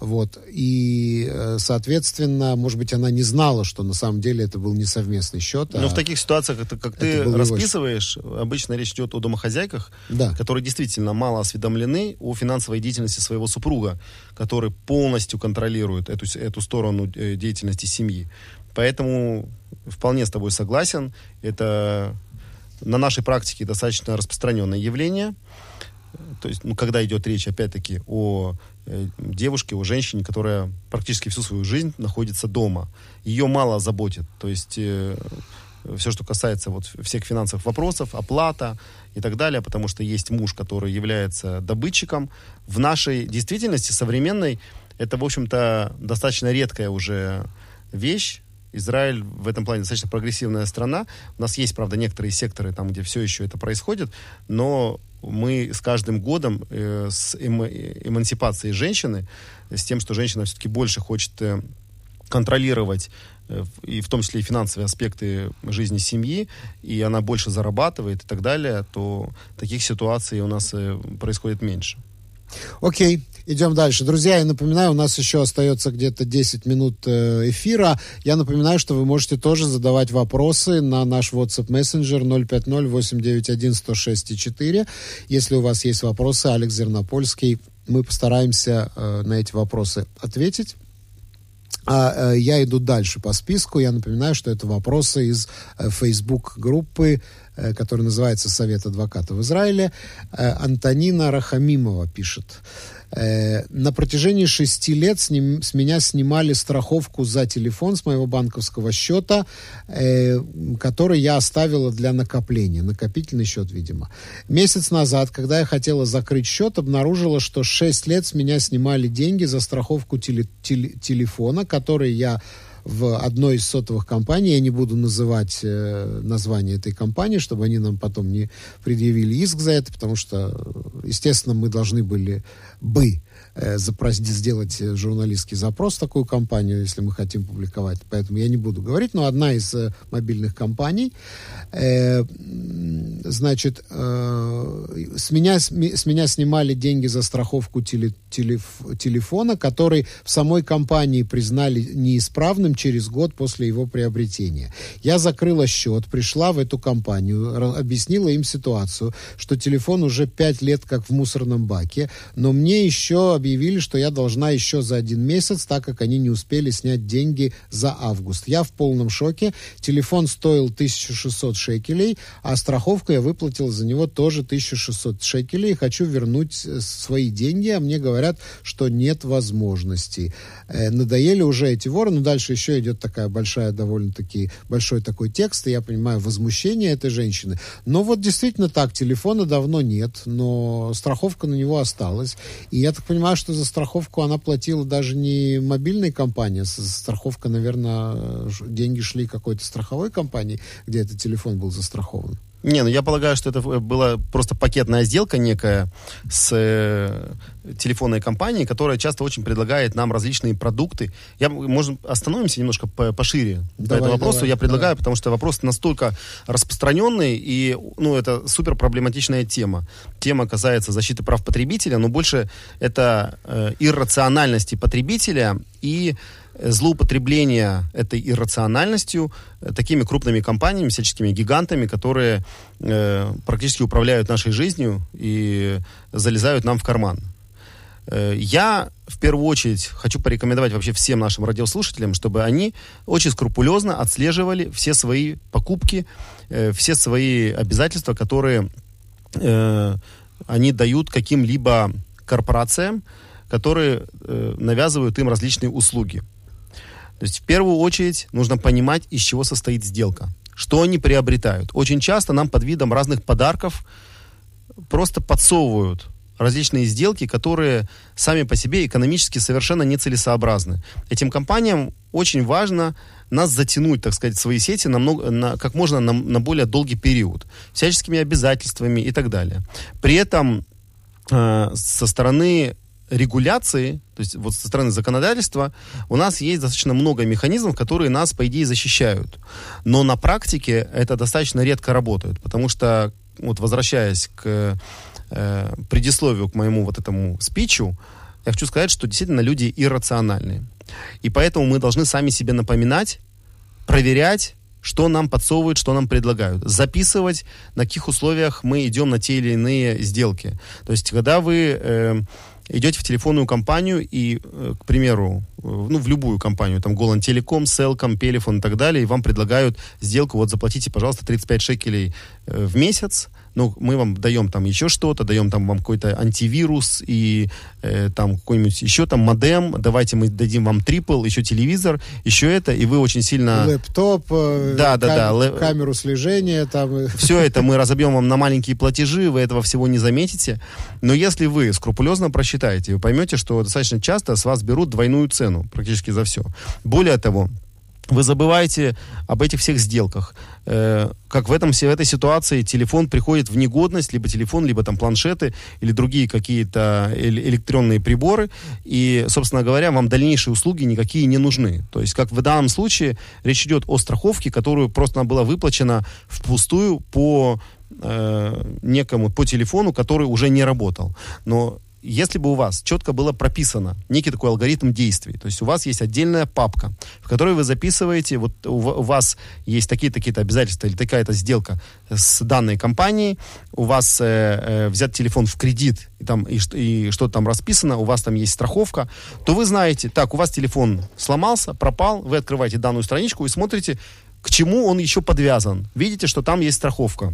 Вот. И, э, соответственно, может быть, она не знала, что на самом деле это был не совместный счет. Но а- в таких ситуациях, как, ты- как ты это его расписываешь, обычно речь идет о домохозяйках, Да. которые действительно мало осведомлены о финансовой деятельности своего супруга, который полностью контролирует эту, эту сторону э, деятельности семьи. Поэтому вполне с тобой согласен. Это на нашей практике достаточно распространенное явление. То есть, ну, когда идет речь, опять-таки, о э, девушке, о женщине, которая практически всю свою жизнь находится дома. Ее мало заботит. То есть, все, что касается вот всех финансовых вопросов, оплата и так далее, потому что есть муж, который является добытчиком. В нашей действительности современной это, в общем-то, достаточно редкая уже вещь. Израиль в этом плане достаточно прогрессивная страна. У нас есть, правда, некоторые секторы, там, где все еще это происходит, но мы с каждым годом э, с эма- эмансипацией женщины, с тем, что женщина все-таки больше хочет э, контролировать э, и в том числе и финансовые аспекты жизни семьи, и она больше зарабатывает и так далее, то таких ситуаций у нас э, происходит меньше. Окей, идем дальше. Друзья, я напоминаю, у нас еще остается где-то 10 минут э, эфира. Я напоминаю, что вы можете тоже задавать вопросы на наш WhatsApp мессенджер 050-891-106-4. Если у вас есть вопросы, Алекс Зернопольский, мы постараемся э, на эти вопросы ответить. А, э, я иду дальше по списку. Я напоминаю, что это вопросы из э, Facebook-группы, э, которая называется «Совет адвокатов в Израиле». Антонина Рахамимова пишет. Э, на протяжении шести лет с, ним, с меня снимали страховку за телефон с моего банковского счета, э, который я оставила для накопления. Накопительный счет, видимо. Месяц назад, когда я хотела закрыть счет, обнаружила, что шесть лет с меня снимали деньги за страховку теле, теле, телефона, который я в одной из сотовых компаний, я не буду называть э, название этой компании, чтобы они нам потом не предъявили иск за это, потому что, естественно, мы должны были бы э, запросить, сделать журналистский запрос в такую компанию, если мы хотим публиковать. Поэтому я не буду говорить, но одна из э, мобильных компаний, э, значит, э, с, меня, с меня снимали деньги за страховку теле, телеф, телефона, который в самой компании признали неисправным через год после его приобретения. Я закрыла счет, пришла в эту компанию, объяснила им ситуацию, что телефон уже пять лет как в мусорном баке, но мне еще объявили, что я должна еще за один месяц, так как они не успели снять деньги за август. Я в полном шоке. Телефон стоил 1600 шекелей, а страховку я выплатила за него тоже 1600 шекелей. Хочу вернуть э, свои деньги, а мне говорят, что нет возможности. Э, надоели уже эти воры, но дальше еще идет такая большая, довольно-таки большой такой текст, и я понимаю возмущение этой женщины. Но вот действительно так, телефона давно нет, но страховка на него осталась. И я так понимаю, что за страховку она платила даже не мобильной компании, страховка, наверное, деньги шли какой-то страховой компании, где этот телефон был застрахован. Не, ну я полагаю, что это была просто пакетная сделка некая с э, телефонной компанией, которая часто очень предлагает нам различные продукты. Я, может, остановимся немножко по пошире давай, по этому вопросу. Давай, я предлагаю, давай. потому что вопрос настолько распространенный, и ну, это супер проблематичная тема. Тема касается защиты прав потребителя, но больше это э, иррациональности потребителя и злоупотребление этой иррациональностью э, такими крупными компаниями, всяческими гигантами, которые э, практически управляют нашей жизнью и залезают нам в карман. Э, я в первую очередь хочу порекомендовать вообще всем нашим радиослушателям, чтобы они очень скрупулезно отслеживали все свои покупки, э, все свои обязательства, которые э, они дают каким-либо корпорациям, которые э, навязывают им различные услуги. То есть в первую очередь нужно понимать, из чего состоит сделка, что они приобретают. Очень часто нам под видом разных подарков просто подсовывают различные сделки, которые сами по себе экономически совершенно нецелесообразны. Этим компаниям очень важно нас затянуть, так сказать, в свои сети на много, на, как можно на, на более долгий период, всяческими обязательствами и так далее. При этом э, со стороны регуляции, то есть вот со стороны законодательства, у нас есть достаточно много механизмов, которые нас, по идее, защищают. Но на практике это достаточно редко работает, потому что, вот возвращаясь к э, предисловию к моему вот этому спичу, я хочу сказать, что действительно люди иррациональные. И поэтому мы должны сами себе напоминать, проверять, что нам подсовывают, что нам предлагают. Записывать, на каких условиях мы идем на те или иные сделки. То есть, когда вы... Э, идете в телефонную компанию и, э, к примеру, э, ну, в любую компанию, там, Голан Телеком, Селком, Пелефон и так далее, и вам предлагают сделку, вот заплатите, пожалуйста, 35 шекелей э, в месяц, ну, мы вам даем там еще что-то, даем там вам какой-то антивирус и э, там какой-нибудь еще там модем, давайте мы дадим вам трипл, еще телевизор, еще это, и вы очень сильно... Лэптоп, э, да, да, да, лэ... камеру слежения там... Все это мы разобьем вам на маленькие платежи, вы этого всего не заметите, но если вы скрупулезно просчитаете, вы поймете, что достаточно часто с вас берут двойную цену практически за все. Более того, вы забываете об этих всех сделках. Э, как в, этом, в этой ситуации телефон приходит в негодность, либо телефон, либо там планшеты или другие какие-то электронные приборы. И, собственно говоря, вам дальнейшие услуги никакие не нужны. То есть, как в данном случае, речь идет о страховке, которую просто была выплачена впустую по э, некому, по телефону, который уже не работал. Но если бы у вас четко было прописано некий такой алгоритм действий, то есть у вас есть отдельная папка, в которой вы записываете, вот у, вас есть такие-то обязательства или такая-то сделка с данной компанией, у вас э, э, взят телефон в кредит и, там, и, и что-то там расписано, у вас там есть страховка, то вы знаете, так, у вас телефон сломался, пропал, вы открываете данную страничку и смотрите, к чему он еще подвязан. Видите, что там есть страховка.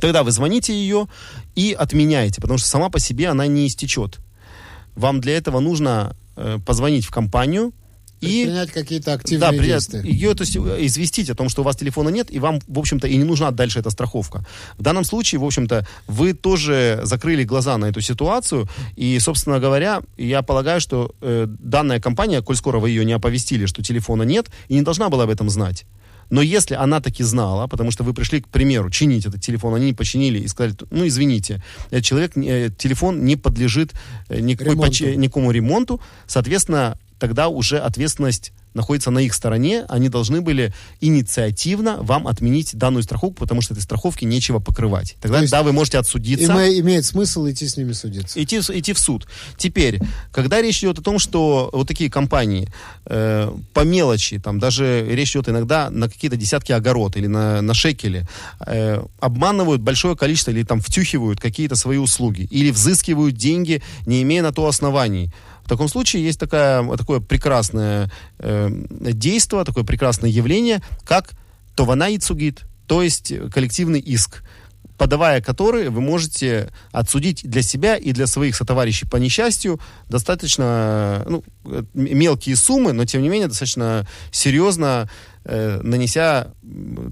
Тогда вы звоните ее и отменяете, потому что сама по себе она не истечет. вам для этого нужно э, позвонить в компанию, и принять какие-то активные да, действия. Ее, то есть, известить о том, что у вас телефона нет, и вам, в общем-то, и не нужна дальше эта страховка. В данном случае, в общем-то, вы тоже закрыли глаза на эту ситуацию, и, собственно говоря, я полагаю, что э, данная компания, коль скоро вы ее не оповестили, что телефона нет, и не должна была об этом знать. Но если она таки знала, потому что вы пришли, к примеру, чинить этот телефон, они не починили и сказали, ну, извините, этот человек, э, телефон не подлежит э, никакой, ремонту. никакому ремонту, соответственно, тогда уже ответственность находится на их стороне, они должны были инициативно вам отменить данную страховку, потому что этой страховки нечего покрывать. Тогда, есть, да, вы можете отсудиться. И имеет смысл идти с ними судиться. Идти, идти в суд. Теперь, когда речь идет о том, что вот такие компании э, по мелочи, там даже речь идет иногда на какие-то десятки огород или на, на шекели, э, обманывают большое количество или там втюхивают какие-то свои услуги, или взыскивают деньги, не имея на то оснований, в таком случае есть такая, такое прекрасное э, действие, такое прекрасное явление, как тована и то есть коллективный иск подавая который вы можете отсудить для себя и для своих сотоварищей по несчастью достаточно ну, э, мелкие суммы, но тем не менее достаточно серьезно э, нанеся,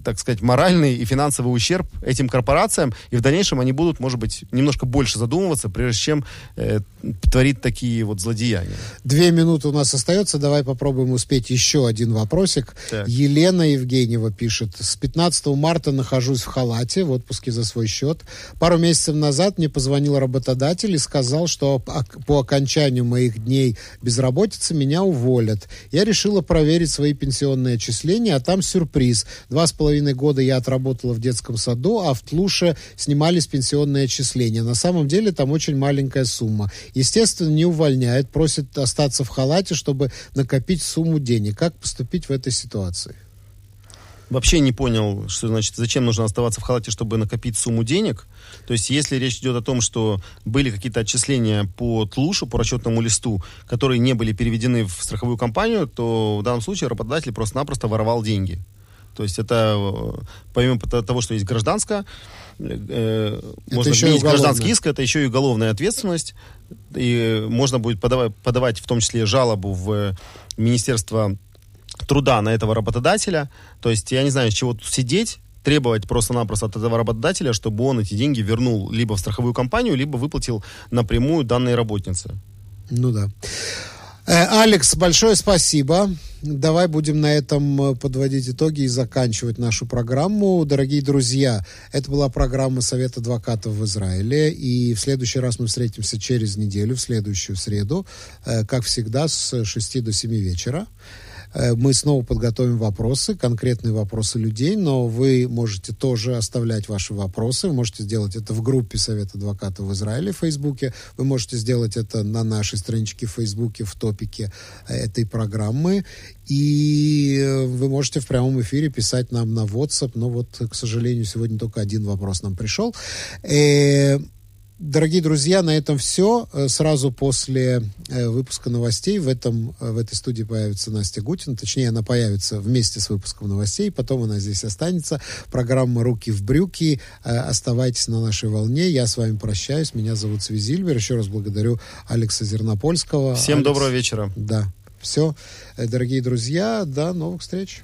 так сказать, моральный и финансовый ущерб этим корпорациям, и в дальнейшем они будут, может быть, немножко больше задумываться, прежде чем э, творить такие вот злодеяния. Две минуты у нас остается, давай попробуем успеть еще один вопросик. Так. Елена Евгеньева пишет, с 15 марта нахожусь в халате, в отпуске за свой счет. Пару месяцев назад мне позвонил работодатель и сказал, что по окончанию моих дней безработицы меня уволят. Я решила проверить свои пенсионные отчисления, а там сюрприз. Два с половиной года я отработала в детском саду, а в Тлуше снимались пенсионные отчисления. На самом деле там очень маленькая сумма. Естественно, не увольняет, просит остаться в халате, чтобы накопить сумму денег. Как поступить в этой ситуации? Вообще не понял, что значит, зачем нужно оставаться в халате, чтобы накопить сумму денег. То есть, если речь идет о том, что были какие-то отчисления по тлушу, по расчетному листу, которые не были переведены в страховую компанию, то в данном случае работодатель просто-напросто воровал деньги. То есть это, э, помимо того, что есть гражданская, э, можно отменить гражданский иск, это еще и уголовная ответственность. И можно будет подавать, подавать в том числе жалобу в Министерство труда на этого работодателя. То есть я не знаю, с чего тут сидеть, требовать просто-напросто от этого работодателя, чтобы он эти деньги вернул либо в страховую компанию, либо выплатил напрямую данной работнице. Ну да. Э, Алекс, большое спасибо. Давай будем на этом э, подводить итоги и заканчивать нашу программу. Дорогие друзья, это была программа Совет адвокатов в Израиле. И в следующий раз мы встретимся через неделю, в следующую среду, э, как всегда, с 6 до 7 вечера. Э, мы снова подготовим вопросы, конкретные вопросы людей, но вы можете тоже оставлять ваши вопросы. Вы можете сделать это в группе Совета адвокатов в Израиле в Фейсбуке. Вы можете сделать это на нашей страничке в Фейсбуке в топике э, этой программы. И э, вы можете в прямом эфире писать нам на WhatsApp. Но вот, к сожалению, сегодня только один вопрос нам пришел. Дорогие друзья, на этом все. Э, сразу после э, выпуска новостей в, этом, э, в этой студии появится Настя Гутин. Точнее, она появится вместе с выпуском новостей. Потом она здесь останется. Программа «Руки в брюки». Оставайтесь на нашей волне. Я с вами прощаюсь. Меня зовут Свизильбер. Еще раз благодарю Алекса Зернопольского. Всем Алекс... доброго вечера. Да. Все. Дорогие друзья, до новых встреч.